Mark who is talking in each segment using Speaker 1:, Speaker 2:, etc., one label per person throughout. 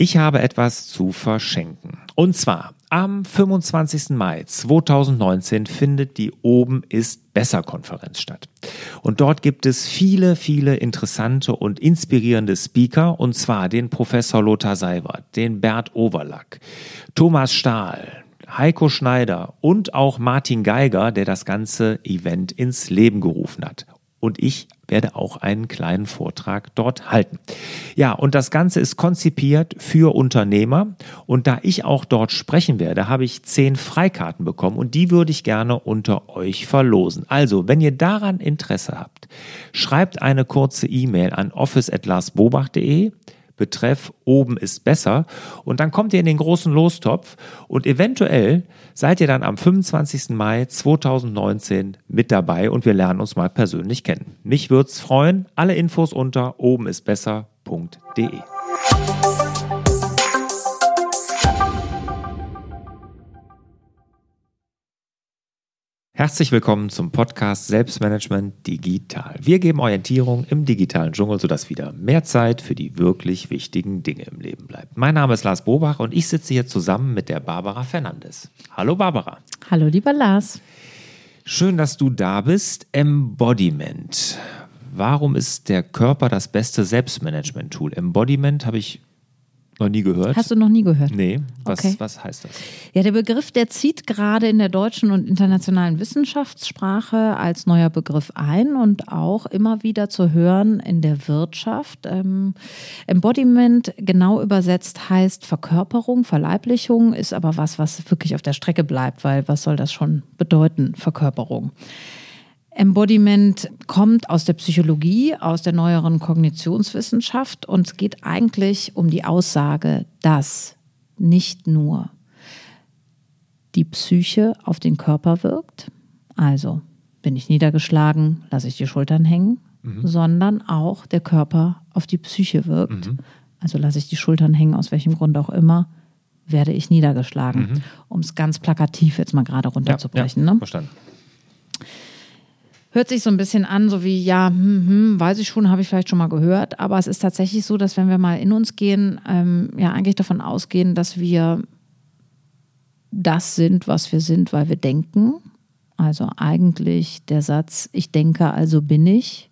Speaker 1: Ich habe etwas zu verschenken. Und zwar am 25. Mai 2019 findet die Oben ist besser Konferenz statt. Und dort gibt es viele, viele interessante und inspirierende Speaker, und zwar den Professor Lothar Seiwert, den Bert Overlack, Thomas Stahl, Heiko Schneider und auch Martin Geiger, der das ganze Event ins Leben gerufen hat und ich werde auch einen kleinen Vortrag dort halten. Ja, und das Ganze ist konzipiert für Unternehmer und da ich auch dort sprechen werde, habe ich zehn Freikarten bekommen und die würde ich gerne unter euch verlosen. Also, wenn ihr daran Interesse habt, schreibt eine kurze E-Mail an office@larsbobach.de Betreff oben ist besser. Und dann kommt ihr in den großen Lostopf und eventuell seid ihr dann am 25. Mai 2019 mit dabei und wir lernen uns mal persönlich kennen. Mich würde es freuen. Alle Infos unter oben ist besser.de. Herzlich willkommen zum Podcast Selbstmanagement Digital. Wir geben Orientierung im digitalen Dschungel, sodass wieder mehr Zeit für die wirklich wichtigen Dinge im Leben bleibt. Mein Name ist Lars Bobach und ich sitze hier zusammen mit der Barbara Fernandes. Hallo Barbara.
Speaker 2: Hallo lieber Lars.
Speaker 1: Schön, dass du da bist. Embodiment. Warum ist der Körper das beste Selbstmanagement-Tool? Embodiment habe ich noch nie gehört.
Speaker 2: Hast du noch nie gehört?
Speaker 1: Nee. Was, okay. was heißt das?
Speaker 2: Ja, der Begriff, der zieht gerade in der deutschen und internationalen Wissenschaftssprache als neuer Begriff ein und auch immer wieder zu hören in der Wirtschaft. Ähm, Embodiment, genau übersetzt, heißt Verkörperung, Verleiblichung, ist aber was, was wirklich auf der Strecke bleibt, weil was soll das schon bedeuten, Verkörperung? Embodiment kommt aus der Psychologie, aus der neueren Kognitionswissenschaft und es geht eigentlich um die Aussage, dass nicht nur die Psyche auf den Körper wirkt, also bin ich niedergeschlagen, lasse ich die Schultern hängen, mhm. sondern auch der Körper auf die Psyche wirkt, mhm. also lasse ich die Schultern hängen, aus welchem Grund auch immer, werde ich niedergeschlagen, mhm. um es ganz plakativ jetzt mal gerade runterzubrechen. Ja, ja,
Speaker 1: ne? Verstanden
Speaker 2: hört sich so ein bisschen an, so wie, ja, hm, hm, weiß ich schon, habe ich vielleicht schon mal gehört. Aber es ist tatsächlich so, dass wenn wir mal in uns gehen, ähm, ja eigentlich davon ausgehen, dass wir das sind, was wir sind, weil wir denken. Also eigentlich der Satz, ich denke, also bin ich,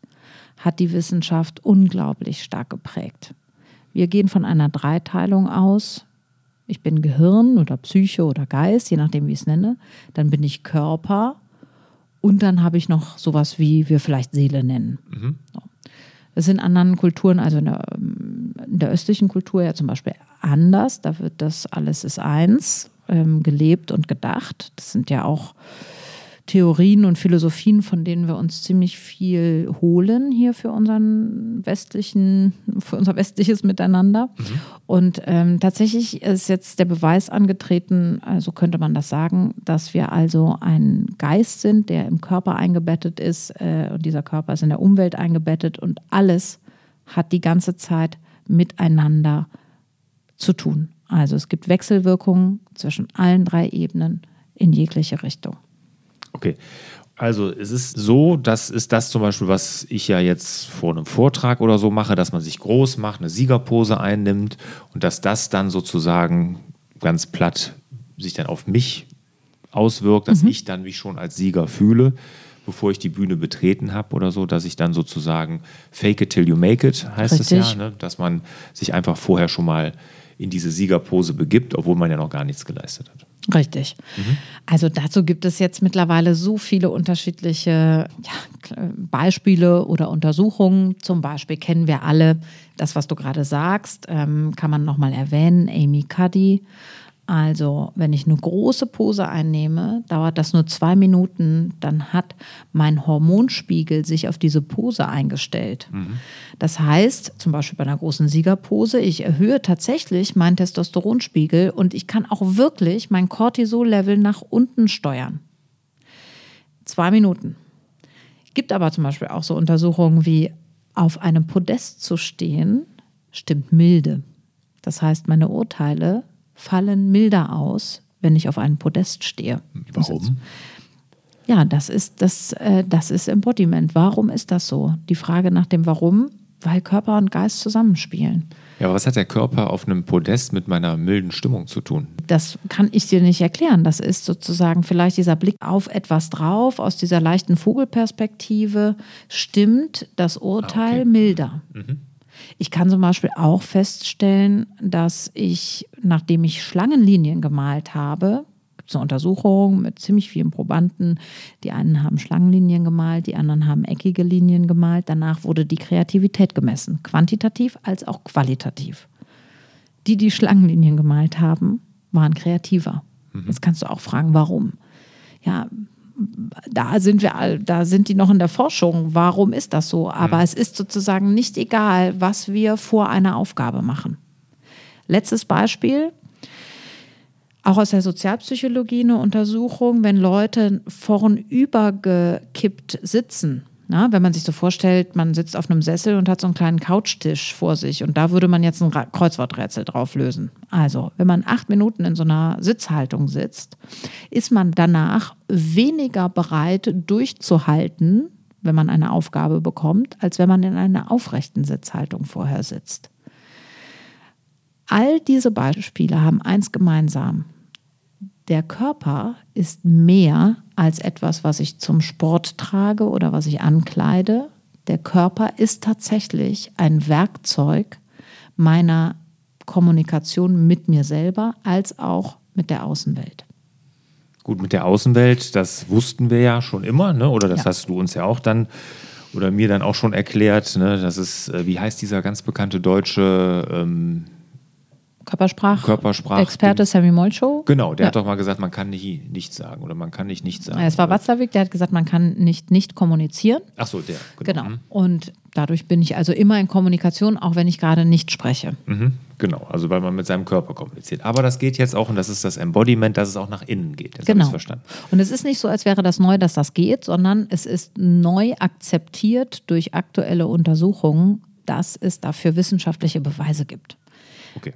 Speaker 2: hat die Wissenschaft unglaublich stark geprägt. Wir gehen von einer Dreiteilung aus. Ich bin Gehirn oder Psyche oder Geist, je nachdem, wie ich es nenne. Dann bin ich Körper und dann habe ich noch sowas wie wir vielleicht Seele nennen. Mhm. So. Das ist in anderen Kulturen, also in der, in der, östlichen Kultur ja zum Beispiel anders. Da wird das alles ist eins ähm, gelebt und gedacht. Das sind ja auch Theorien und Philosophien, von denen wir uns ziemlich viel holen hier für unseren westlichen, für unser westliches Miteinander. Mhm. Und ähm, tatsächlich ist jetzt der Beweis angetreten, also könnte man das sagen, dass wir also ein Geist sind, der im Körper eingebettet ist äh, und dieser Körper ist in der Umwelt eingebettet und alles hat die ganze Zeit miteinander zu tun. Also es gibt Wechselwirkungen zwischen allen drei Ebenen in jegliche Richtung.
Speaker 1: Okay. Also es ist so, das ist das zum Beispiel, was ich ja jetzt vor einem Vortrag oder so mache, dass man sich groß macht, eine Siegerpose einnimmt und dass das dann sozusagen ganz platt sich dann auf mich auswirkt, dass mhm. ich dann mich schon als Sieger fühle, bevor ich die Bühne betreten habe oder so, dass ich dann sozusagen fake it till you make it, heißt Richtig. es ja, ne? dass man sich einfach vorher schon mal in diese Siegerpose begibt, obwohl man ja noch gar nichts geleistet hat.
Speaker 2: Richtig. Mhm. Also dazu gibt es jetzt mittlerweile so viele unterschiedliche ja, Beispiele oder Untersuchungen. Zum Beispiel kennen wir alle das, was du gerade sagst, ähm, kann man nochmal erwähnen, Amy Cuddy also, wenn ich eine große Pose einnehme, dauert das nur zwei Minuten, dann hat mein Hormonspiegel sich auf diese Pose eingestellt. Mhm. Das heißt, zum Beispiel bei einer großen Siegerpose, ich erhöhe tatsächlich meinen Testosteronspiegel und ich kann auch wirklich mein Cortisol-Level nach unten steuern. Zwei Minuten. Gibt aber zum Beispiel auch so Untersuchungen wie auf einem Podest zu stehen, stimmt milde. Das heißt, meine Urteile fallen milder aus, wenn ich auf einem Podest stehe.
Speaker 1: Warum?
Speaker 2: Ja, das ist, das, äh, das ist Embodiment. Warum ist das so? Die Frage nach dem Warum, weil Körper und Geist zusammenspielen.
Speaker 1: Ja, aber was hat der Körper auf einem Podest mit meiner milden Stimmung zu tun?
Speaker 2: Das kann ich dir nicht erklären. Das ist sozusagen vielleicht dieser Blick auf etwas drauf, aus dieser leichten Vogelperspektive, stimmt das Urteil
Speaker 1: Ah, okay.
Speaker 2: milder.
Speaker 1: Mhm.
Speaker 2: Ich kann zum Beispiel auch feststellen, dass ich, nachdem ich Schlangenlinien gemalt habe, gibt es eine Untersuchung mit ziemlich vielen Probanden. Die einen haben Schlangenlinien gemalt, die anderen haben eckige Linien gemalt. Danach wurde die Kreativität gemessen, quantitativ als auch qualitativ. Die, die Schlangenlinien gemalt haben, waren kreativer. Jetzt kannst du auch fragen, warum. Ja, da sind wir da sind die noch in der Forschung. Warum ist das so? Aber es ist sozusagen nicht egal, was wir vor einer Aufgabe machen. Letztes Beispiel. Auch aus der Sozialpsychologie eine Untersuchung, wenn Leute vornübergekippt sitzen. Na, wenn man sich so vorstellt, man sitzt auf einem Sessel und hat so einen kleinen Couchtisch vor sich und da würde man jetzt ein Kreuzworträtsel drauf lösen. Also, wenn man acht Minuten in so einer Sitzhaltung sitzt, ist man danach weniger bereit durchzuhalten, wenn man eine Aufgabe bekommt, als wenn man in einer aufrechten Sitzhaltung vorher sitzt. All diese Beispiele haben eins gemeinsam. Der Körper ist mehr als etwas, was ich zum Sport trage oder was ich ankleide. Der Körper ist tatsächlich ein Werkzeug meiner Kommunikation mit mir selber als auch mit der Außenwelt.
Speaker 1: Gut, mit der Außenwelt, das wussten wir ja schon immer, ne? oder das
Speaker 2: Ja.
Speaker 1: hast du uns ja auch dann oder mir dann auch schon erklärt, ne? das ist, äh, wie heißt dieser ganz bekannte deutsche ähm,
Speaker 2: Körpersprach,
Speaker 1: Körpersprach-
Speaker 2: Experte Sammy Molcho.
Speaker 1: Genau, der
Speaker 2: Ja.
Speaker 1: hat doch mal gesagt, man kann nicht nichts sagen oder man kann nicht nichts sagen.
Speaker 2: Ja, Es war Watzlawick, der hat gesagt, man kann nicht nicht kommunizieren.
Speaker 1: Ach so, der.
Speaker 2: Genau.
Speaker 1: Mhm.
Speaker 2: Und dadurch bin ich also immer in Kommunikation, auch wenn ich gerade nicht spreche.
Speaker 1: Mhm. Genau, also weil man mit seinem Körper kommuniziert. Aber das geht jetzt auch, und das ist das Embodiment, dass es auch nach innen geht. Habe
Speaker 2: Genau.
Speaker 1: verstanden.
Speaker 2: Und es ist nicht so, als wäre das neu, dass das geht, sondern es ist neu akzeptiert durch aktuelle Untersuchungen, dass es dafür wissenschaftliche Beweise gibt.
Speaker 1: Okay.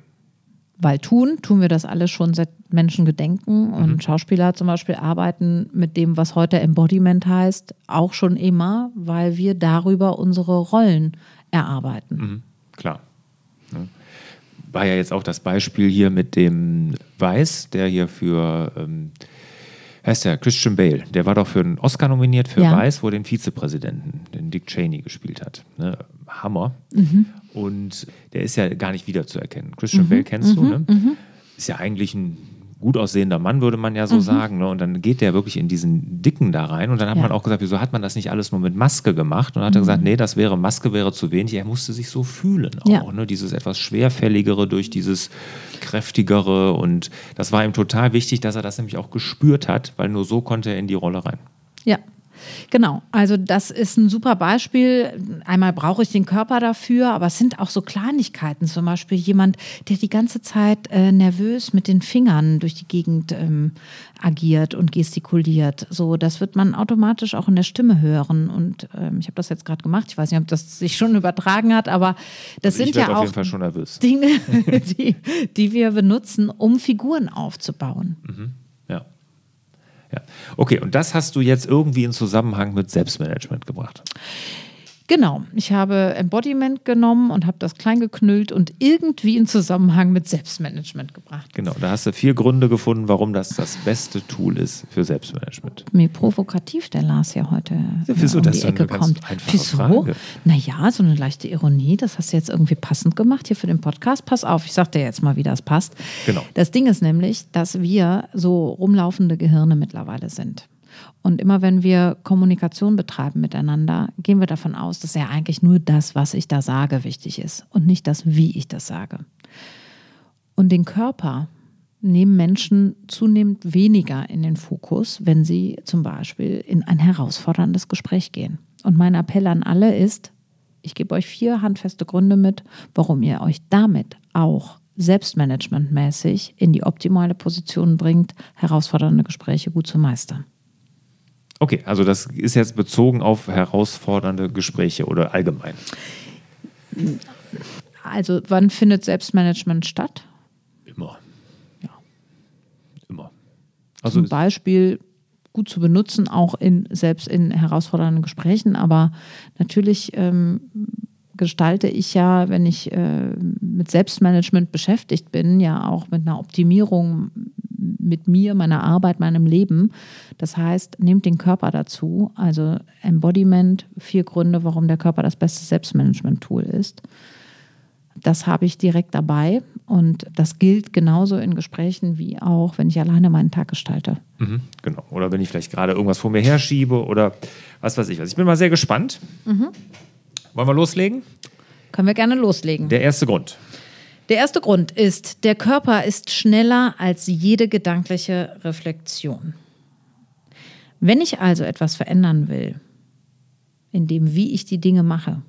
Speaker 2: Weil tun, tun wir das alles schon seit Menschengedenken und Schauspieler zum Beispiel arbeiten mit dem, was heute Embodiment heißt, auch schon immer, weil wir darüber unsere Rollen erarbeiten.
Speaker 1: Mhm. Klar. War ja jetzt auch das Beispiel hier mit dem Weiß, der hier für, ähm, heißt der, Christian Bale, der war doch für einen Oscar nominiert für
Speaker 2: Ja.
Speaker 1: Weiß, wo er den Vizepräsidenten, den Dick Cheney, gespielt hat. Ne? Hammer. Und der ist ja gar nicht wiederzuerkennen. Christian Bale kennst du, ne? Ist ja eigentlich ein gut aussehender Mann, würde man ja so sagen. Ne? Und dann geht der wirklich in diesen Dicken da rein. Und dann hat
Speaker 2: Ja.
Speaker 1: man auch gesagt, wieso hat man das nicht alles nur mit Maske gemacht? Und dann hat er gesagt, nee, das wäre, Maske wäre zu wenig. Er musste sich so fühlen auch.
Speaker 2: Ja.
Speaker 1: Ne? Dieses etwas schwerfälligere durch dieses kräftigere. Und das war ihm total wichtig, dass er das nämlich auch gespürt hat, weil nur so konnte er in die Rolle rein.
Speaker 2: Ja, genau. Also das ist ein super Beispiel. Einmal brauche ich den Körper dafür, aber es sind auch so Kleinigkeiten. Zum Beispiel jemand, der die ganze Zeit äh, nervös mit den Fingern durch die Gegend ähm, agiert und gestikuliert. So, das wird man automatisch auch in der Stimme hören. Und ähm, ich habe das jetzt gerade gemacht. Ich weiß nicht, ob das sich schon übertragen hat, aber das
Speaker 1: Also
Speaker 2: sind ja auch. Dinge, die, die wir benutzen, um Figuren aufzubauen.
Speaker 1: Ja. Ja. Okay, und das hast du jetzt irgendwie in Zusammenhang mit Selbstmanagement gebracht.
Speaker 2: Genau, ich habe Embodiment genommen und habe das klein geknüllt und irgendwie in Zusammenhang mit Selbstmanagement gebracht.
Speaker 1: Genau, da hast du vier Gründe gefunden, warum das das beste Tool ist für Selbstmanagement.
Speaker 2: Mir provokativ der Lars ja heute
Speaker 1: Ja, wieso?
Speaker 2: um die Ecke kommt. Wieso?
Speaker 1: Frage.
Speaker 2: Naja, so eine leichte Ironie, das hast du jetzt irgendwie passend gemacht hier für den Podcast. Pass auf, ich sag dir jetzt mal, wie das passt.
Speaker 1: Genau.
Speaker 2: Das Ding ist nämlich, dass wir so rumlaufende Gehirne mittlerweile sind. Und immer wenn wir Kommunikation betreiben miteinander, gehen wir davon aus, dass ja eigentlich nur das, was ich da sage, wichtig ist und nicht das, wie ich das sage. Und den Körper nehmen Menschen zunehmend weniger in den Fokus, wenn sie zum Beispiel in ein herausforderndes Gespräch gehen. Und mein Appell an alle ist, ich gebe euch vier handfeste Gründe mit, warum ihr euch damit auch selbstmanagementmäßig in die optimale Position bringt, herausfordernde Gespräche gut zu meistern.
Speaker 1: Okay, also das ist jetzt bezogen auf herausfordernde Gespräche oder allgemein.
Speaker 2: Also wann findet Selbstmanagement statt?
Speaker 1: Immer.
Speaker 2: Ja.
Speaker 1: Immer. Also
Speaker 2: Zum Beispiel gut zu benutzen, auch in selbst in herausfordernden Gesprächen, aber natürlich ähm, gestalte ich ja, wenn ich äh, mit Selbstmanagement beschäftigt bin, ja auch mit einer Optimierung mit mir, meiner Arbeit, meinem Leben. Das heißt, nehmt den Körper dazu. Also Embodiment, vier Gründe, warum der Körper das beste Selbstmanagement-Tool ist. Das habe ich direkt dabei und das gilt genauso in Gesprächen wie auch, wenn ich alleine meinen Tag gestalte.
Speaker 1: Mhm, genau. Oder wenn ich vielleicht gerade irgendwas vor mir herschiebe oder was weiß ich was. Ich bin mal sehr gespannt. Mhm. Wollen wir loslegen?
Speaker 2: Können wir gerne loslegen.
Speaker 1: Der erste Grund.
Speaker 2: Der erste Grund ist, der Körper ist schneller als jede gedankliche Reflexion. Wenn ich also etwas verändern will, in dem, wie ich die Dinge mache,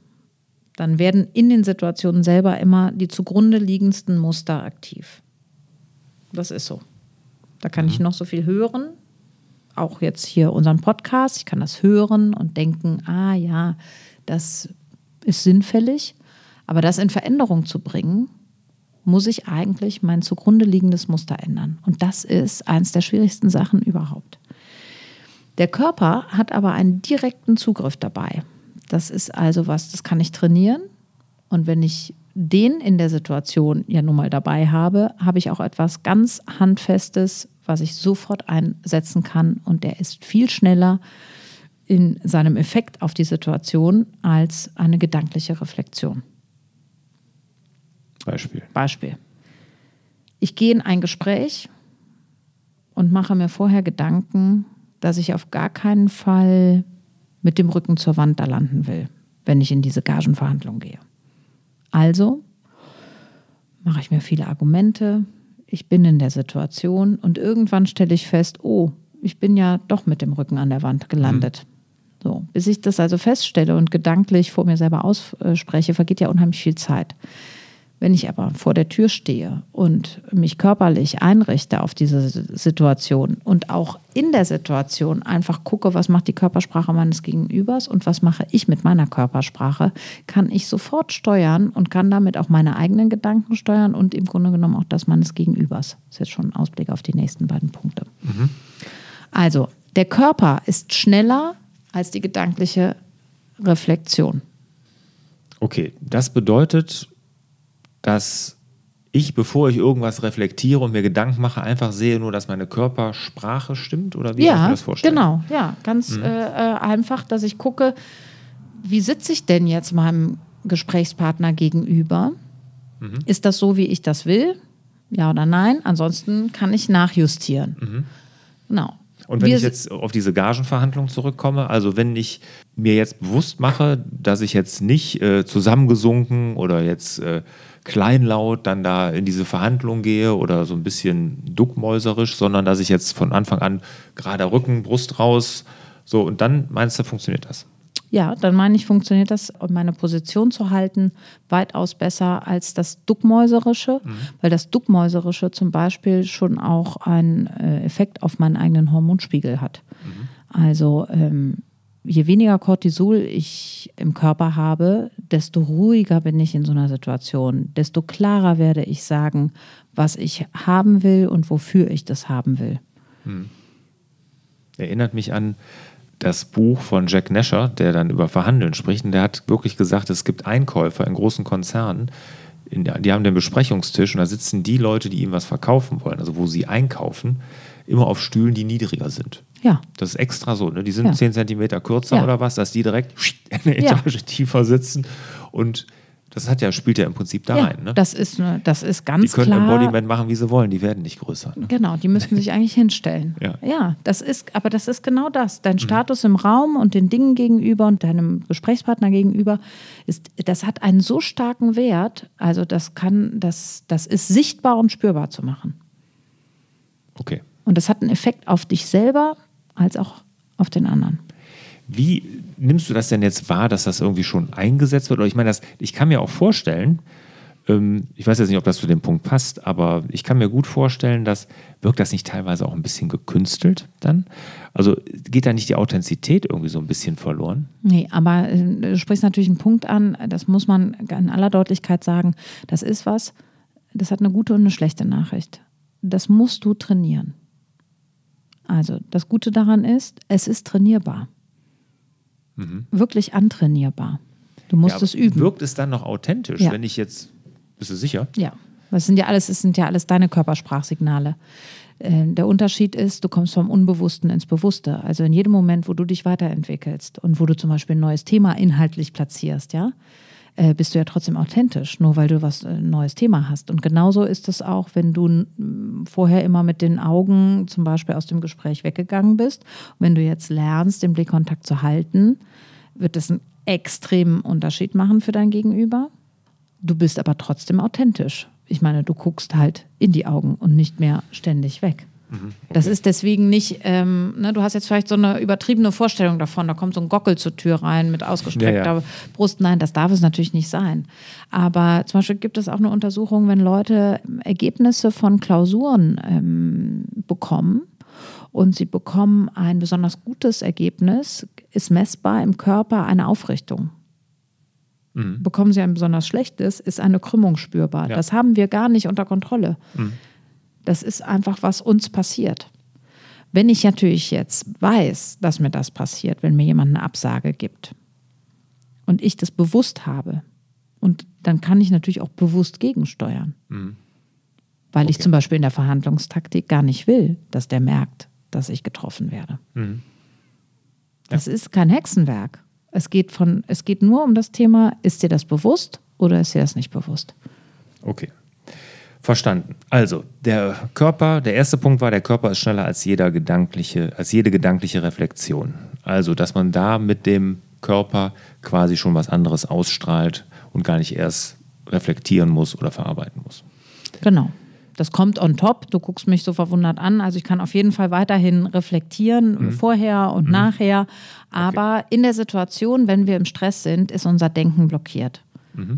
Speaker 2: dann werden in den Situationen selber immer die zugrunde liegendsten Muster aktiv. Das ist so. Da kann mhm. ich noch so viel hören, auch jetzt hier unseren Podcast, ich kann das hören und denken, ah ja, das ist sinnfällig, aber das in Veränderung zu bringen, muss ich eigentlich mein zugrunde liegendes Muster ändern. Und das ist eines der schwierigsten Sachen überhaupt. Der Körper hat aber einen direkten Zugriff dabei. Das ist also was, das kann ich trainieren. Und wenn ich den in der Situation ja nun mal dabei habe, habe ich auch etwas ganz Handfestes, was ich sofort einsetzen kann. Und der ist viel schneller in seinem Effekt auf die Situation als eine gedankliche Reflexion.
Speaker 1: Beispiel.
Speaker 2: Beispiel. Ich gehe in ein Gespräch und mache mir vorher Gedanken, dass ich auf gar keinen Fall mit dem Rücken zur Wand da landen will, wenn ich in diese Gagenverhandlung gehe. Also mache ich mir viele Argumente, ich bin in der Situation und irgendwann stelle ich fest, oh, ich bin ja doch mit dem Rücken an der Wand gelandet. Mhm. So, bis ich das also feststelle und gedanklich vor mir selber ausspreche, vergeht ja unheimlich viel Zeit. Wenn ich aber vor der Tür stehe und mich körperlich einrichte auf diese Situation und auch in der Situation einfach gucke, was macht die Körpersprache meines Gegenübers und was mache ich mit meiner Körpersprache, kann ich sofort steuern und kann damit auch meine eigenen Gedanken steuern und im Grunde genommen auch das meines Gegenübers. Das ist jetzt schon ein Ausblick auf die nächsten beiden Punkte. Mhm. Also, der Körper ist schneller als die gedankliche Reflexion.
Speaker 1: Okay, das bedeutet, dass ich, bevor ich irgendwas reflektiere und mir Gedanken mache, einfach sehe nur, dass meine Körpersprache stimmt? Oder wie
Speaker 2: ja,
Speaker 1: ich
Speaker 2: mir
Speaker 1: das vorstellen?
Speaker 2: Genau, ja, ganz mhm. äh, äh, einfach, dass ich gucke, wie sitze ich denn jetzt meinem Gesprächspartner gegenüber? Mhm. Ist das so, wie ich das will? Ja oder nein? Ansonsten kann ich nachjustieren. Mhm. Genau.
Speaker 1: Und wenn Wir ich jetzt auf diese Gagenverhandlung zurückkomme, also wenn ich mir jetzt bewusst mache, dass ich jetzt nicht äh, zusammengesunken oder jetzt äh, kleinlaut dann da in diese Verhandlung gehe oder so ein bisschen duckmäuserisch, sondern dass ich jetzt von Anfang an gerade Rücken, Brust raus, so und dann meinst du, funktioniert das?
Speaker 2: Ja, dann meine ich, funktioniert das, um meine Position zu halten, weitaus besser als das Duckmäuserische, mhm. weil das Duckmäuserische zum Beispiel schon auch einen äh, Effekt auf meinen eigenen Hormonspiegel hat. Mhm. Also ähm, je weniger Cortisol ich im Körper habe, desto ruhiger bin ich in so einer Situation, desto klarer werde ich sagen, was ich haben will und wofür ich das haben will. Hm.
Speaker 1: Erinnert mich an das Buch von Jack Nasher, der dann über Verhandeln spricht. Und der hat wirklich gesagt, es gibt Einkäufer in großen Konzernen, die haben den Besprechungstisch und da sitzen die Leute, die ihm was verkaufen wollen, also wo sie einkaufen, immer auf Stühlen, die niedriger sind.
Speaker 2: Ja.
Speaker 1: Das ist extra so. Ne? Die sind ja. 10 cm kürzer ja. oder was, dass die direkt eine Etage ja. tiefer sitzen. Und das hat ja, spielt ja im Prinzip da rein. Ne?
Speaker 2: Das, ist, das ist ganz
Speaker 1: klar. Die können
Speaker 2: klar.
Speaker 1: Embodiment machen, wie sie wollen. Die werden nicht größer. Ne?
Speaker 2: Genau, die müssen sich eigentlich hinstellen.
Speaker 1: Ja.
Speaker 2: ja, das ist, aber das ist genau das. Dein mhm. Status im Raum und den Dingen gegenüber und deinem Gesprächspartner gegenüber, ist, das hat einen so starken Wert. Also das kann, das, das ist sichtbar und spürbar zu machen.
Speaker 1: Okay.
Speaker 2: Und das hat einen Effekt auf dich selber als auch auf den anderen.
Speaker 1: Wie nimmst du das denn jetzt wahr, dass das irgendwie schon eingesetzt wird? Oder ich meine, das, ich kann mir auch vorstellen, ähm, ich weiß jetzt nicht, ob das zu dem Punkt passt, aber ich kann mir gut vorstellen, dass wirkt das nicht teilweise auch ein bisschen gekünstelt dann? Also geht da nicht die Authentizität irgendwie so ein bisschen verloren?
Speaker 2: Nee, aber äh, du sprichst natürlich einen Punkt an, das muss man in aller Deutlichkeit sagen. Das ist was, das hat eine gute und eine schlechte Nachricht. Das musst du trainieren. Also das Gute daran ist, es ist trainierbar. Mhm. Wirklich antrainierbar. Du musst
Speaker 1: Ja,
Speaker 2: es üben.
Speaker 1: Wirkt es dann noch authentisch,
Speaker 2: Ja.
Speaker 1: wenn ich jetzt. Bist du sicher?
Speaker 2: Ja, das sind ja alles, es sind ja alles deine Körpersprachsignale. Äh, Der Unterschied ist, du kommst vom Unbewussten ins Bewusste. Also in jedem Moment, wo du dich weiterentwickelst und wo du zum Beispiel ein neues Thema inhaltlich platzierst, ja, äh, bist du ja trotzdem authentisch, nur weil du was äh, ein neues Thema hast. Und genauso ist es auch, wenn du vorher immer mit den Augen zum Beispiel aus dem Gespräch weggegangen bist. Und wenn du jetzt lernst, den Blickkontakt zu halten, wird das einen extremen Unterschied machen für dein Gegenüber. Du bist aber trotzdem authentisch. Ich meine, du guckst halt in die Augen und nicht mehr ständig weg. Das ist deswegen nicht, ähm, ne, du hast jetzt vielleicht so eine übertriebene Vorstellung davon, da kommt so ein Gockel zur Tür rein mit ausgestreckter
Speaker 1: Ja, ja.
Speaker 2: Brust. Nein, das darf es natürlich nicht sein. Aber zum Beispiel gibt es auch eine Untersuchung, wenn Leute Ergebnisse von Klausuren ähm, bekommen und sie bekommen ein besonders gutes Ergebnis, ist messbar im Körper eine Aufrichtung bekommen sie ein besonders schlechtes, ist eine Krümmung spürbar.
Speaker 1: Ja.
Speaker 2: Das haben wir gar nicht unter Kontrolle. Das ist einfach, was uns passiert. Wenn ich natürlich jetzt weiß, dass mir das passiert, wenn mir jemand eine Absage gibt und ich das bewusst habe, und dann kann ich natürlich auch bewusst gegensteuern. Weil ich
Speaker 1: Okay.
Speaker 2: zum Beispiel in der Verhandlungstaktik gar nicht will, dass der merkt, dass ich getroffen werde. Das ist kein Hexenwerk. Es geht, von, es geht nur um das Thema, ist dir das bewusst oder ist dir das nicht bewusst?
Speaker 1: Okay. Verstanden. Also, der Körper, der erste Punkt war, der Körper ist schneller als jeder gedankliche, als jede gedankliche Reflexion. Also, dass man da mit dem Körper quasi schon was anderes ausstrahlt und gar nicht erst reflektieren muss oder verarbeiten muss.
Speaker 2: Genau. Das kommt on top. Du guckst mich so verwundert an. Also ich kann auf jeden Fall weiterhin reflektieren, vorher und nachher. Aber in der Situation, wenn wir im Stress sind, ist unser Denken blockiert.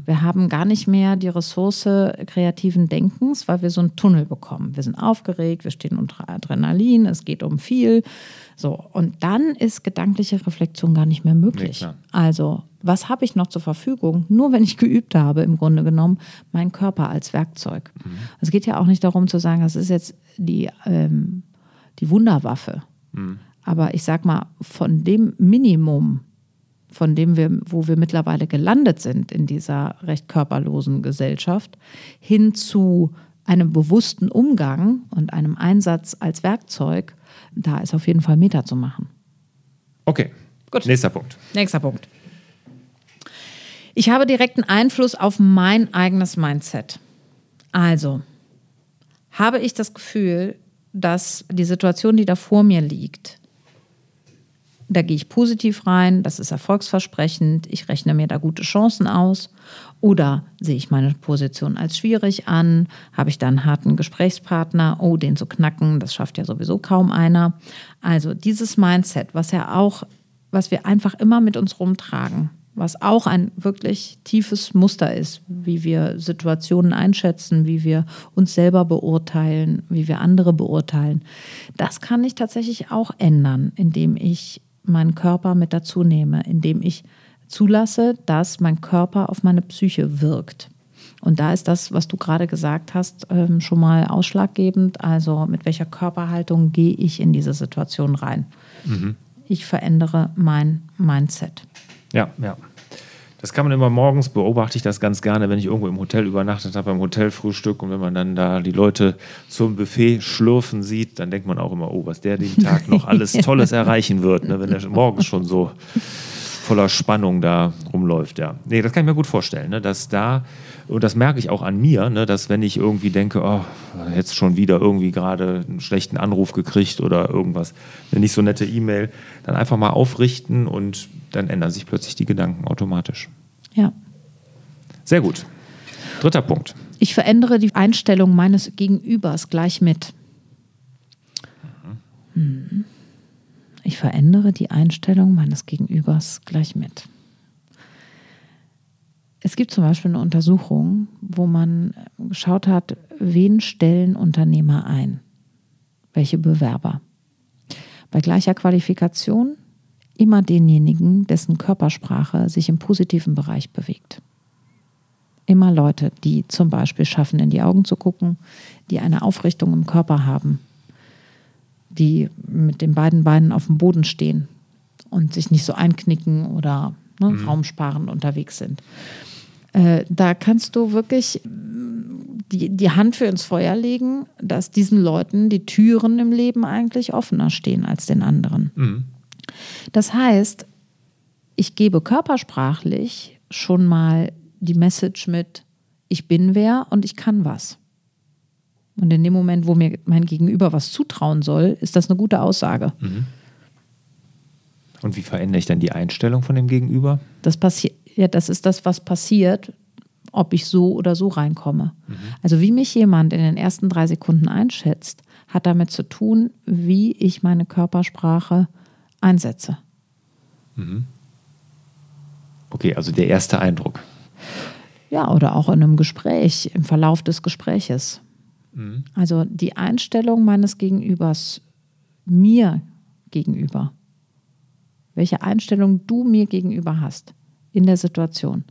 Speaker 2: Wir haben gar nicht mehr die Ressource kreativen Denkens, weil wir so einen Tunnel bekommen. Wir sind aufgeregt, wir stehen unter Adrenalin, es geht um viel. So, und dann ist gedankliche Reflexion gar nicht mehr möglich.
Speaker 1: Nee,
Speaker 2: also, was habe ich noch zur Verfügung? Nur wenn ich geübt habe, im Grunde genommen, mein Körper als Werkzeug. Es geht ja auch nicht darum zu sagen, das ist jetzt die, ähm, die Wunderwaffe. Aber ich sag mal, von dem Minimum, von dem wir, wo wir mittlerweile gelandet sind in dieser recht körperlosen Gesellschaft, hin zu einem bewussten Umgang und einem Einsatz als Werkzeug, da ist auf jeden Fall Meter zu machen.
Speaker 1: Okay.
Speaker 2: Gut.
Speaker 1: Nächster Punkt.
Speaker 2: Nächster Punkt. Ich habe direkten Einfluss auf mein eigenes Mindset. Also, habe ich das Gefühl, dass die Situation, die da vor mir liegt, da gehe ich positiv rein, das ist erfolgsversprechend, ich rechne mir da gute Chancen aus. Oder sehe ich meine Position als schwierig an, habe ich da einen harten Gesprächspartner, oh, den zu knacken, das schafft ja sowieso kaum einer. Also dieses Mindset, was ja auch, was wir einfach immer mit uns rumtragen, was auch ein wirklich tiefes Muster ist, wie wir Situationen einschätzen, wie wir uns selber beurteilen, wie wir andere beurteilen. Das kann ich tatsächlich auch ändern, indem ich meinen Körper mit dazu nehme, indem ich zulasse, dass mein Körper auf meine Psyche wirkt. Und da ist das, was du gerade gesagt hast, ähm, schon mal ausschlaggebend. Also mit welcher Körperhaltung gehe ich in diese Situation rein? Ich verändere mein Mindset.
Speaker 1: Ja, ja. Das kann man immer morgens, beobachte ich das ganz gerne, wenn ich irgendwo im Hotel übernachtet habe, beim Hotelfrühstück und wenn man dann da die Leute zum Buffet schlürfen sieht, dann denkt man auch immer, oh, was der den Tag noch alles Tolles erreichen wird, ne, wenn er morgens schon so voller Spannung da rumläuft, ja. Nee, das kann ich mir gut vorstellen, ne, dass da, und das merke ich auch an mir, ne, dass wenn ich irgendwie denke, oh, jetzt schon wieder irgendwie gerade einen schlechten Anruf gekriegt oder irgendwas, eine nicht so nette E-Mail, dann einfach mal aufrichten und dann ändern sich plötzlich die Gedanken automatisch.
Speaker 2: Ja.
Speaker 1: Sehr gut. Dritter Punkt.
Speaker 2: Ich verändere die Einstellung meines Gegenübers gleich mit. Hm. Ich verändere die Einstellung meines Gegenübers gleich mit. Es gibt zum Beispiel eine Untersuchung, wo man geschaut hat, wen stellen Unternehmer ein? Welche Bewerber? Bei gleicher Qualifikation immer denjenigen, dessen Körpersprache sich im positiven Bereich bewegt. Immer Leute, die zum Beispiel schaffen, in die Augen zu gucken, die eine Aufrichtung im Körper haben, die mit den beiden Beinen auf dem Boden stehen und sich nicht so einknicken oder ne, raumsparend unterwegs sind. Äh, da kannst du wirklich die, die Hand für ins Feuer legen, dass diesen Leuten die Türen im Leben eigentlich offener stehen als den anderen. Das heißt, ich gebe körpersprachlich schon mal die Message mit, ich bin wer und ich kann was. Und in dem Moment, wo mir mein Gegenüber was zutrauen soll, ist das eine gute Aussage.
Speaker 1: Und wie verändere ich dann die Einstellung von dem Gegenüber?
Speaker 2: Das passiert, ja, das ist das, was passiert, ob ich so oder so reinkomme. Also wie mich jemand in den ersten drei Sekunden einschätzt, hat damit zu tun, wie ich meine Körpersprache einsetze.
Speaker 1: Okay, also der erste Eindruck.
Speaker 2: Ja, oder auch in einem Gespräch, im Verlauf des Gespräches. Also die Einstellung meines Gegenübers mir gegenüber. Welche Einstellung du mir gegenüber hast in der Situation,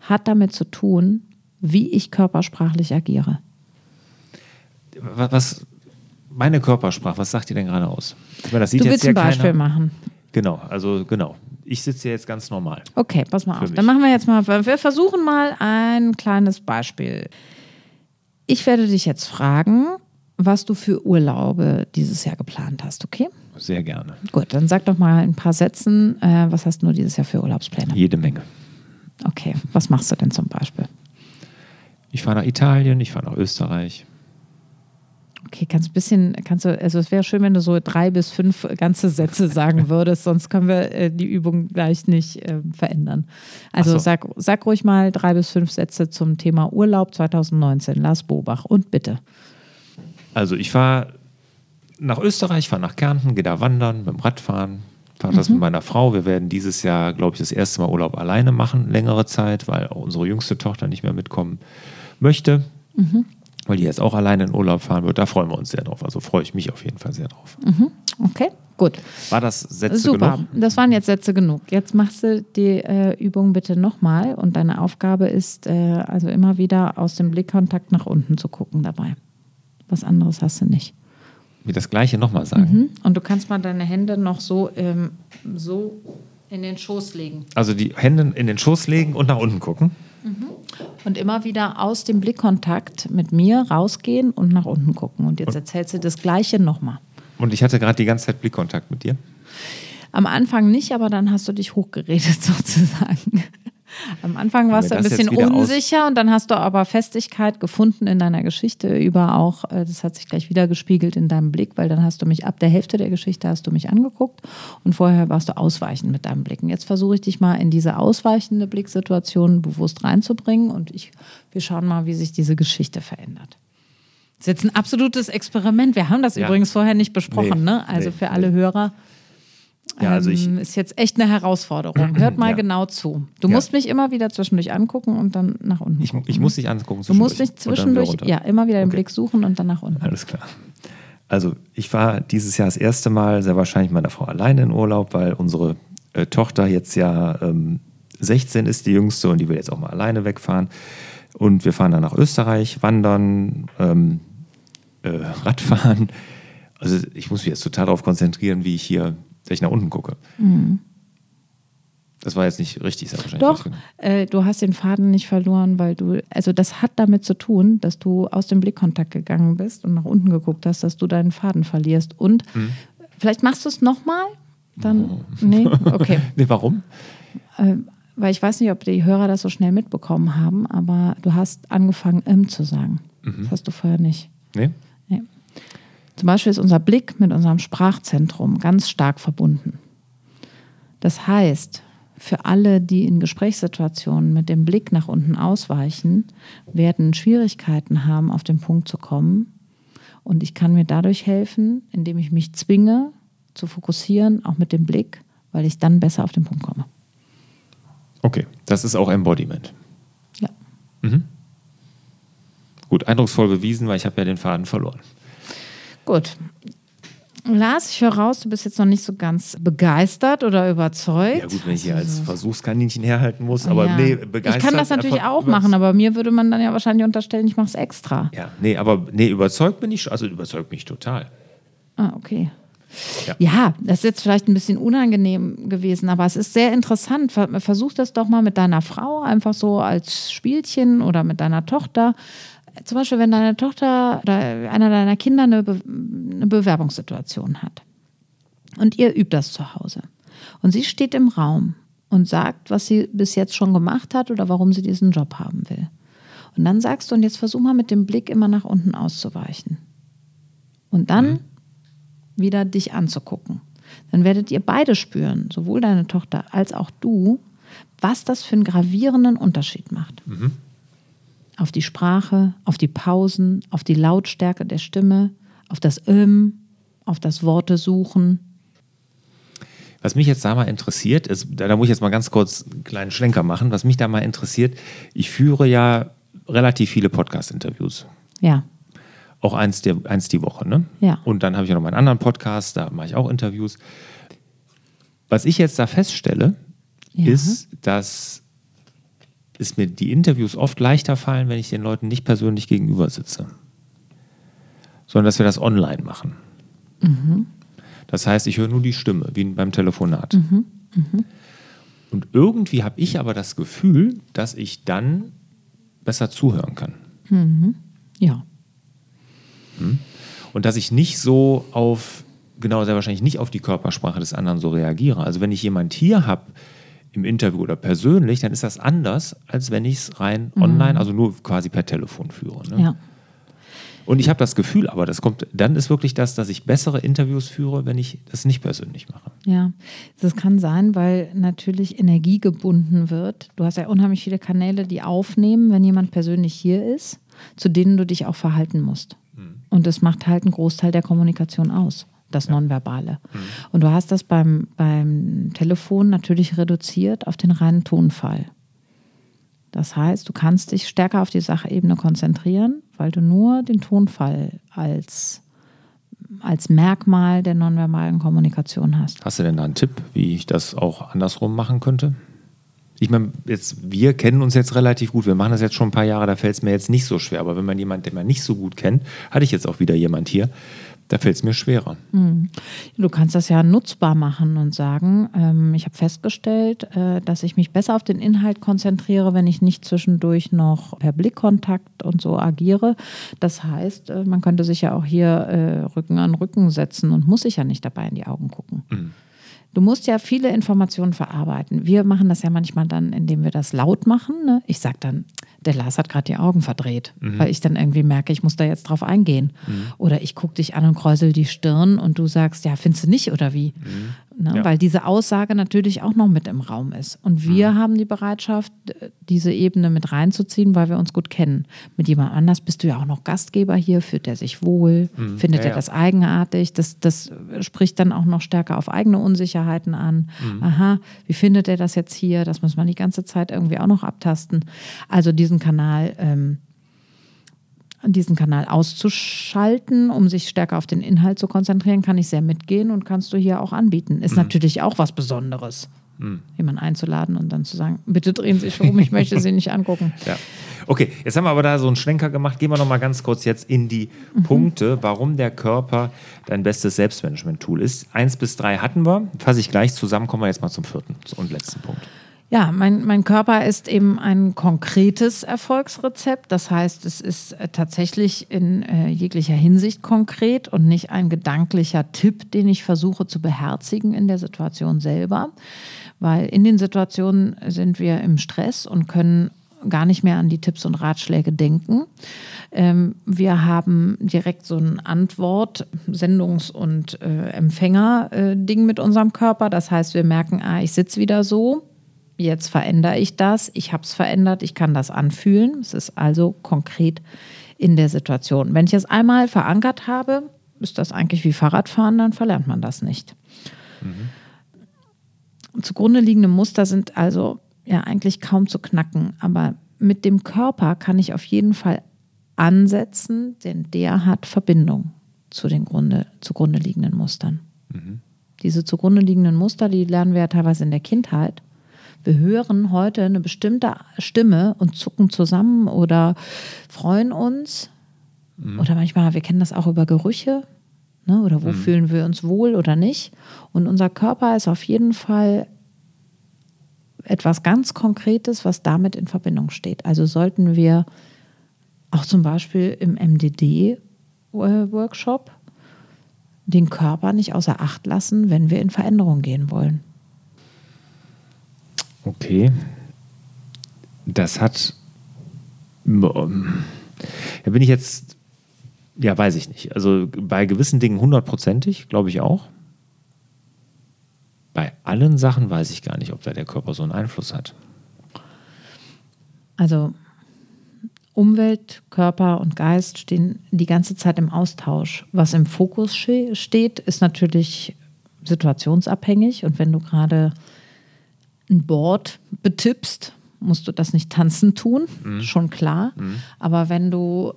Speaker 2: hat damit zu tun, wie ich körpersprachlich agiere.
Speaker 1: Wa- Was, meine Körpersprache, was sagt ihr denn gerade aus? Ich meine, das sieht
Speaker 2: Du
Speaker 1: jetzt
Speaker 2: willst
Speaker 1: ja
Speaker 2: ein Beispiel
Speaker 1: keiner.
Speaker 2: machen.
Speaker 1: Genau, also genau. Ich sitze jetzt ganz normal.
Speaker 2: Okay, pass mal auf.
Speaker 1: mich.
Speaker 2: Dann machen wir jetzt mal, wir versuchen mal ein kleines Beispiel. Ich werde dich jetzt fragen, was du für Urlaube dieses Jahr geplant hast, okay?
Speaker 1: Sehr gerne.
Speaker 2: Gut, dann sag doch mal in ein paar Sätzen, äh, was hast du dieses Jahr für Urlaubspläne?
Speaker 1: Jede Menge.
Speaker 2: Okay, was machst du denn zum Beispiel?
Speaker 1: Ich fahre nach Italien, ich fahre nach Österreich.
Speaker 2: Okay, kannst du ein bisschen, kannst du, also es wäre schön, wenn du so drei bis fünf ganze Sätze sagen würdest, sonst können wir äh, die Übung gleich nicht äh, verändern. Also
Speaker 1: so.
Speaker 2: sag, sag ruhig mal drei bis fünf Sätze zum Thema Urlaub 2019, Lars Bobach und bitte.
Speaker 1: Also ich fahre nach Österreich, fahre nach Kärnten, gehe da wandern, mit dem Radfahren, fahre das mit meiner Frau. Wir werden dieses Jahr, glaube ich, das erste Mal Urlaub alleine machen, längere Zeit, weil auch unsere jüngste Tochter nicht mehr mitkommen möchte, weil die jetzt auch alleine in Urlaub fahren wird. Da freuen wir uns sehr drauf. Also freue ich mich auf jeden Fall sehr drauf.
Speaker 2: Okay, gut.
Speaker 1: War das Sätze
Speaker 2: Super,
Speaker 1: genug?
Speaker 2: das waren jetzt Sätze genug. Jetzt machst du die äh, Übung bitte nochmal und deine Aufgabe ist, äh, also immer wieder aus dem Blickkontakt nach unten zu gucken dabei. Was anderes hast du nicht.
Speaker 1: Mir das Gleiche nochmal sagen.
Speaker 2: Mhm. Und du kannst mal deine Hände noch so, ähm, so in den Schoß legen.
Speaker 1: Also die Hände in den Schoß legen und nach unten gucken.
Speaker 2: Und immer wieder aus dem Blickkontakt mit mir rausgehen und nach unten gucken. Und jetzt erzählst du das Gleiche nochmal.
Speaker 1: Und ich hatte gerade die ganze Zeit Blickkontakt mit dir.
Speaker 2: Am Anfang nicht, aber dann hast du dich hochgeredet sozusagen. Am Anfang warst du ein bisschen unsicher und dann hast du aber Festigkeit gefunden in deiner Geschichte über auch, äh, das hat sich gleich wieder gespiegelt in deinem Blick, weil dann hast du mich ab der Hälfte der Geschichte hast du mich angeguckt und vorher warst du ausweichend mit deinem Blicken. Jetzt versuche ich dich mal in diese ausweichende Blicksituation bewusst reinzubringen und ich, wir schauen mal, wie sich diese Geschichte verändert. Das ist jetzt ein absolutes Experiment. Wir haben das
Speaker 1: Ja.
Speaker 2: übrigens vorher nicht besprochen,
Speaker 1: Nee,
Speaker 2: ne? Also
Speaker 1: nee,
Speaker 2: für alle Hörer.
Speaker 1: Ja, also ich,
Speaker 2: Ähm, ist jetzt echt eine Herausforderung. Hört mal
Speaker 1: Ja.
Speaker 2: genau zu. Du
Speaker 1: Ja.
Speaker 2: musst mich immer wieder zwischendurch angucken und dann nach unten.
Speaker 1: ich, ich muss dich angucken.
Speaker 2: du musst dich
Speaker 1: zwischendurch
Speaker 2: ja, immer wieder den
Speaker 1: Okay.
Speaker 2: Blick suchen und dann nach unten.
Speaker 1: Alles klar. Also ich war dieses Jahr das erste Mal sehr wahrscheinlich meiner Frau alleine in Urlaub, weil unsere äh, Tochter jetzt ja ähm, 16 ist, die jüngste, und die will jetzt auch mal alleine wegfahren. Und wir fahren dann nach Österreich, wandern, ähm, äh, Radfahren. Also ich muss mich jetzt total darauf konzentrieren, wie ich hier, dass ich nach unten gucke. Das war jetzt nicht richtig, sehr wahrscheinlich.
Speaker 2: Doch,
Speaker 1: Genau.
Speaker 2: äh, du hast den Faden nicht verloren, weil du, also das hat damit zu tun, dass du aus dem Blickkontakt gegangen bist und nach unten geguckt hast, dass du deinen Faden verlierst. Und
Speaker 1: Mhm.
Speaker 2: vielleicht machst du es nochmal? Dann,
Speaker 1: Oh.
Speaker 2: nee, okay.
Speaker 1: Nee, warum?
Speaker 2: Äh, weil ich weiß nicht, ob die Hörer das so schnell mitbekommen haben, aber du hast angefangen, im zu sagen.
Speaker 1: Mhm.
Speaker 2: Das hast du vorher nicht.
Speaker 1: Nee?
Speaker 2: Zum Beispiel ist unser Blick mit unserem Sprachzentrum ganz stark verbunden. Das heißt, für alle, die in Gesprächssituationen mit dem Blick nach unten ausweichen, werden Schwierigkeiten haben, auf den Punkt zu kommen. Und ich kann mir dadurch helfen, indem ich mich zwinge, zu fokussieren, auch mit dem Blick, weil ich dann besser auf den Punkt komme.
Speaker 1: Okay, das ist auch Embodiment.
Speaker 2: Ja.
Speaker 1: Gut, eindrucksvoll bewiesen, weil ich habe ja den Faden verloren.
Speaker 2: Gut. Lars, ich höre raus, du bist jetzt noch nicht so ganz begeistert oder überzeugt.
Speaker 1: Ja gut, wenn ich hier als Versuchskaninchen herhalten muss, aber
Speaker 2: Ja.
Speaker 1: nee, begeistert.
Speaker 2: Ich kann das natürlich auch machen, aber mir würde man dann ja wahrscheinlich unterstellen, ich mache es extra.
Speaker 1: Ja, nee, aber nee, überzeugt bin ich, schon- also überzeugt mich total.
Speaker 2: Ah, okay. Ja. ja. das ist jetzt vielleicht ein bisschen unangenehm gewesen, aber es ist sehr interessant. Versuch das doch mal mit deiner Frau, einfach so als Spielchen oder mit deiner Tochter. Zum Beispiel, wenn deine Tochter oder einer deiner Kinder eine, Be eine Bewerbungssituation hat und ihr übt das zu Hause und sie steht im Raum und sagt, was sie bis jetzt schon gemacht hat oder warum sie diesen Job haben will. Und dann sagst du, und jetzt versuch mal mit dem Blick immer nach unten auszuweichen. Und dann mhm. wieder dich anzugucken. Dann werdet ihr beide spüren, sowohl deine Tochter als auch du, was das für einen gravierenden Unterschied macht. Mhm. Auf die Sprache, auf die Pausen, auf die Lautstärke der Stimme, auf das Ähm, auf das Worte suchen.
Speaker 1: Was mich jetzt da mal interessiert, ist, da muss ich jetzt mal ganz kurz einen kleinen Schlenker machen, was mich da mal interessiert, ich führe ja relativ viele Podcast-Interviews.
Speaker 2: Ja.
Speaker 1: Auch eins, der, eins die Woche, ne?
Speaker 2: Ja.
Speaker 1: Und dann habe ich ja noch meinen anderen Podcast, da mache ich auch Interviews. Was ich jetzt da feststelle, ja. ist, dass es mir die Interviews oft leichter fallen, wenn ich den Leuten nicht persönlich gegenüber sitze, sondern dass wir das online machen. Mhm. Das heißt, ich höre nur die Stimme, wie beim Telefonat. Mhm. Mhm. Und irgendwie habe ich aber das Gefühl, dass ich dann besser zuhören kann.
Speaker 2: Mhm. Ja.
Speaker 1: Hm? Und dass ich nicht so auf, genau, sehr wahrscheinlich nicht auf die Körpersprache des anderen so reagiere. Also wenn ich jemand hier habe, im Interview oder persönlich, dann ist das anders, als wenn ich es rein mhm. online, also nur quasi per Telefon führe. Ne?
Speaker 2: Ja.
Speaker 1: Und ich habe das Gefühl, aber das kommt, dann ist wirklich das, dass ich bessere Interviews führe, wenn ich das nicht persönlich mache.
Speaker 2: Ja, das kann sein, weil natürlich Energie gebunden wird. Du hast ja unheimlich viele Kanäle, die aufnehmen, wenn jemand persönlich hier ist, zu denen du dich auch verhalten musst. Mhm. Und das macht halt einen Großteil der Kommunikation aus das Nonverbale. Mhm. Und du hast das beim, beim Telefon natürlich reduziert auf den reinen Tonfall. Das heißt, du kannst dich stärker auf die Sachebene konzentrieren, weil du nur den Tonfall als, als Merkmal der nonverbalen Kommunikation hast.
Speaker 1: Hast du denn da einen Tipp, wie ich das auch andersrum machen könnte? Ich meine, jetzt, wir kennen uns jetzt relativ gut, wir machen das jetzt schon ein paar Jahre, da fällt es mir jetzt nicht so schwer. Aber wenn man jemanden, den man nicht so gut kennt, hatte ich jetzt auch wieder jemand hier, da fällt es mir schwerer.
Speaker 2: Hm. Du kannst das ja nutzbar machen und sagen, ähm, ich habe festgestellt, äh, dass ich mich besser auf den Inhalt konzentriere, wenn ich nicht zwischendurch noch per Blickkontakt und so agiere. Das heißt, äh, man könnte sich ja auch hier äh, Rücken an Rücken setzen und muss sich ja nicht dabei in die Augen gucken. Mhm. Du musst ja viele Informationen verarbeiten. Wir machen das ja manchmal dann, indem wir das laut machen. Ne? Ich sage dann, der Lars hat gerade die Augen verdreht, mhm. weil ich dann irgendwie merke, ich muss da jetzt drauf eingehen. Mhm. Oder ich gucke dich an und kräusel die Stirn und du sagst, ja, findest du nicht oder wie? Mhm. Ne? Ja. Weil diese Aussage natürlich auch noch mit im Raum ist. Und wir mhm. haben die Bereitschaft, diese Ebene mit reinzuziehen, weil wir uns gut kennen. Mit jemand anders bist du ja auch noch Gastgeber hier, fühlt er sich wohl, mhm. findet ja, er ja. das eigenartig. Das, das spricht dann auch noch stärker auf eigene Unsicherheiten an. Mhm. Aha, wie findet er das jetzt hier? Das muss man die ganze Zeit irgendwie auch noch abtasten. Also diesen Kanal. Ähm, diesen Kanal auszuschalten, um sich stärker auf den Inhalt zu konzentrieren, kann ich sehr mitgehen und kannst du hier auch anbieten. Ist mhm. natürlich auch was Besonderes, mhm. jemanden einzuladen und dann zu sagen, bitte drehen Sie sich um, ich möchte Sie nicht angucken.
Speaker 1: Ja. Okay, jetzt haben wir aber da so einen Schlenker gemacht. Gehen wir noch mal ganz kurz jetzt in die mhm. Punkte, warum der Körper dein bestes Selbstmanagement-Tool ist. Eins bis drei hatten wir. Fasse ich gleich zusammen, kommen wir jetzt mal zum vierten und letzten Punkt.
Speaker 2: Ja, mein, mein Körper ist eben ein konkretes Erfolgsrezept. Das heißt, es ist äh, tatsächlich in äh, jeglicher Hinsicht konkret und nicht ein gedanklicher Tipp, den ich versuche zu beherzigen in der Situation selber. Weil in den Situationen sind wir im Stress und können gar nicht mehr an die Tipps und Ratschläge denken. Ähm, wir haben direkt so ein Antwort, Sendungs- und äh, Empfänger-Ding äh, mit unserem Körper. Das heißt, wir merken, ah, ich sitze wieder so jetzt verändere ich das, ich habe es verändert, ich kann das anfühlen. Es ist also konkret in der Situation. Wenn ich es einmal verankert habe, ist das eigentlich wie Fahrradfahren, dann verlernt man das nicht. Mhm. Zugrunde liegende Muster sind also ja eigentlich kaum zu knacken, aber mit dem Körper kann ich auf jeden Fall ansetzen, denn der hat Verbindung zu den Grunde, zugrunde liegenden Mustern. Mhm. Diese zugrunde liegenden Muster, die lernen wir ja teilweise in der Kindheit wir hören heute eine bestimmte Stimme und zucken zusammen oder freuen uns. Mhm. Oder manchmal, wir kennen das auch über Gerüche. Ne? Oder wo mhm. fühlen wir uns wohl oder nicht? Und unser Körper ist auf jeden Fall etwas ganz Konkretes, was damit in Verbindung steht. Also sollten wir auch zum Beispiel im MDD-Workshop den Körper nicht außer Acht lassen, wenn wir in Veränderung gehen wollen.
Speaker 1: Okay. Das hat. Da bin ich jetzt. Ja, weiß ich nicht. Also bei gewissen Dingen hundertprozentig, glaube ich auch. Bei allen Sachen weiß ich gar nicht, ob da der Körper so einen Einfluss hat.
Speaker 2: Also Umwelt, Körper und Geist stehen die ganze Zeit im Austausch. Was im Fokus steht, ist natürlich situationsabhängig. Und wenn du gerade ein Board betippst, musst du das nicht tanzen tun, mhm. schon klar. Mhm. Aber wenn du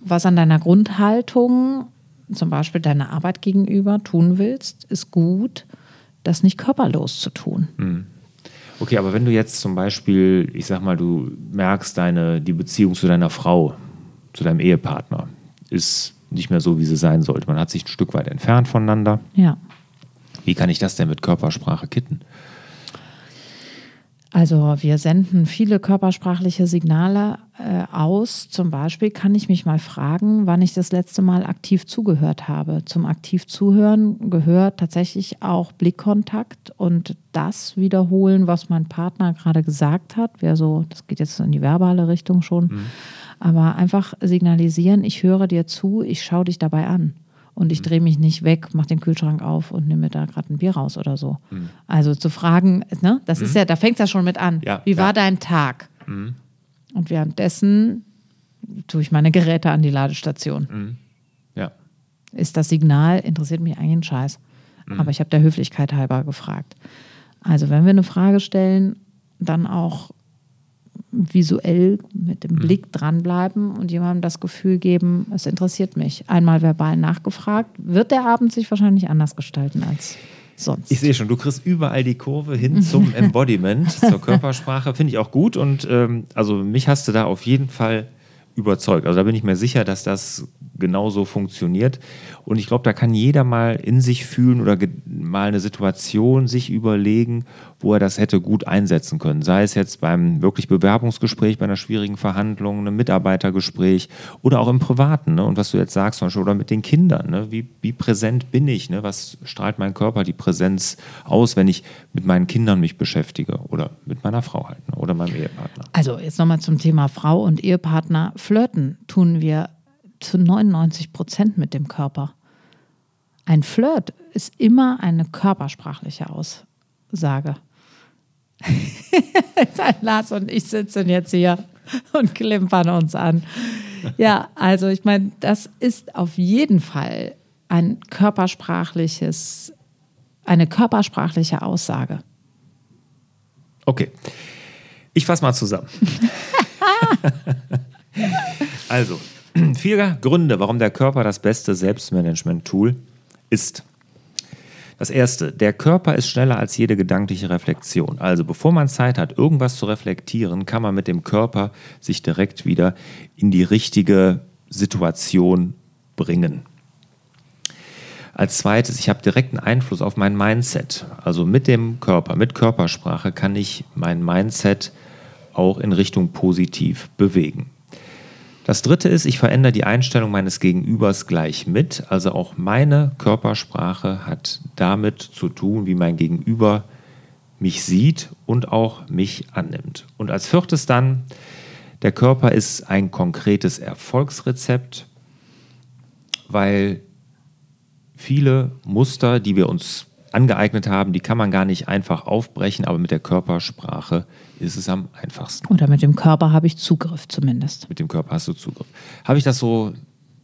Speaker 2: was an deiner Grundhaltung, zum Beispiel deiner Arbeit gegenüber, tun willst, ist gut, das nicht körperlos zu tun. Mhm.
Speaker 1: Okay, aber wenn du jetzt zum Beispiel, ich sag mal, du merkst, deine, die Beziehung zu deiner Frau, zu deinem Ehepartner, ist nicht mehr so, wie sie sein sollte. Man hat sich ein Stück weit entfernt voneinander.
Speaker 2: Ja.
Speaker 1: Wie kann ich das denn mit Körpersprache kitten?
Speaker 2: Also wir senden viele körpersprachliche Signale äh, aus. Zum Beispiel kann ich mich mal fragen, wann ich das letzte Mal aktiv zugehört habe. Zum aktiv zuhören gehört tatsächlich auch Blickkontakt und das wiederholen, was mein Partner gerade gesagt hat. Wer so, das geht jetzt in die verbale Richtung schon. Mhm. Aber einfach signalisieren, ich höre dir zu, ich schaue dich dabei an und ich mhm. drehe mich nicht weg, mache den Kühlschrank auf und nehme mir da gerade ein Bier raus oder so. Mhm. Also zu fragen, ne, das mhm. ist ja, da fängt es ja schon mit an. Ja, Wie war ja. dein Tag? Mhm. Und währenddessen tue ich meine Geräte an die Ladestation.
Speaker 1: Mhm. Ja.
Speaker 2: Ist das Signal, interessiert mich eigentlich ein Scheiß. Mhm. Aber ich habe der Höflichkeit halber gefragt. Also wenn wir eine Frage stellen, dann auch visuell mit dem mhm. Blick dranbleiben und jemandem das Gefühl geben, es interessiert mich. Einmal verbal nachgefragt, wird der Abend sich wahrscheinlich anders gestalten als sonst.
Speaker 1: Ich sehe schon, du kriegst überall die Kurve hin zum Embodiment, zur Körpersprache. Finde ich auch gut und ähm, also mich hast du da auf jeden Fall überzeugt. Also da bin ich mir sicher, dass das genauso funktioniert. Und ich glaube, da kann jeder mal in sich fühlen oder mal eine Situation sich überlegen, wo er das hätte gut einsetzen können. Sei es jetzt beim wirklich Bewerbungsgespräch, bei einer schwierigen Verhandlung, einem Mitarbeitergespräch oder auch im Privaten. Ne? Und was du jetzt sagst, oder mit den Kindern. Ne? Wie, wie präsent bin ich? Ne? Was strahlt mein Körper die Präsenz aus, wenn ich mit meinen Kindern mich beschäftige oder mit meiner Frau halt ne? oder meinem Ehepartner?
Speaker 2: Also jetzt nochmal zum Thema Frau und Ehepartner. Flirten tun wir zu 99 Prozent mit dem Körper. Ein Flirt ist immer eine körpersprachliche Aussage. Lars und ich sitzen jetzt hier und klimpern uns an. Ja, also ich meine, das ist auf jeden Fall ein körpersprachliches, eine körpersprachliche Aussage.
Speaker 1: Okay. Ich fasse mal zusammen. also, Vier Gründe, warum der Körper das beste Selbstmanagement-Tool ist. Das erste, der Körper ist schneller als jede gedankliche Reflexion. Also bevor man Zeit hat, irgendwas zu reflektieren, kann man mit dem Körper sich direkt wieder in die richtige Situation bringen. Als zweites, ich habe direkten Einfluss auf mein Mindset. Also mit dem Körper, mit Körpersprache kann ich mein Mindset auch in Richtung positiv bewegen. Das dritte ist, ich verändere die Einstellung meines Gegenübers gleich mit. Also auch meine Körpersprache hat damit zu tun, wie mein Gegenüber mich sieht und auch mich annimmt. Und als viertes dann, der Körper ist ein konkretes Erfolgsrezept, weil viele Muster, die wir uns angeeignet haben, die kann man gar nicht einfach aufbrechen, aber mit der Körpersprache ist es am einfachsten.
Speaker 2: Oder mit dem Körper habe ich Zugriff zumindest.
Speaker 1: Mit dem Körper hast du Zugriff. Habe ich das so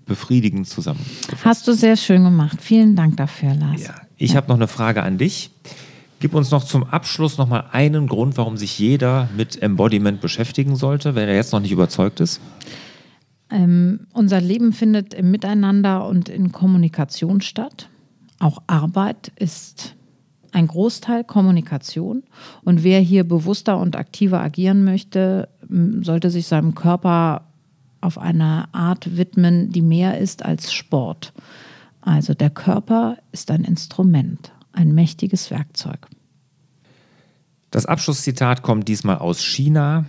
Speaker 1: befriedigend zusammengefasst?
Speaker 2: Hast du sehr schön gemacht. Vielen Dank dafür, Lars.
Speaker 1: Ja, ich ja. habe noch eine Frage an dich. Gib uns noch zum Abschluss noch mal einen Grund, warum sich jeder mit Embodiment beschäftigen sollte, wenn er jetzt noch nicht überzeugt ist.
Speaker 2: Ähm, unser Leben findet im Miteinander und in Kommunikation statt. Auch Arbeit ist ein Großteil Kommunikation. Und wer hier bewusster und aktiver agieren möchte, sollte sich seinem Körper auf eine Art widmen, die mehr ist als Sport. Also der Körper ist ein Instrument, ein mächtiges Werkzeug.
Speaker 1: Das Abschlusszitat kommt diesmal aus China.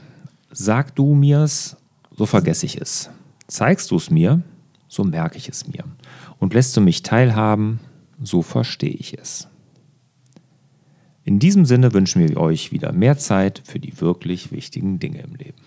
Speaker 1: Sag du mir's, so vergesse ich es. Zeigst du es mir, so merke ich es mir. Und lässt du mich teilhaben, so verstehe ich es. In diesem Sinne wünschen wir euch wieder mehr Zeit für die wirklich wichtigen Dinge im Leben.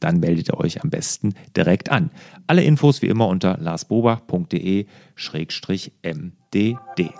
Speaker 1: dann meldet ihr euch am besten direkt an. Alle Infos wie immer unter larsbobach.de-mdd.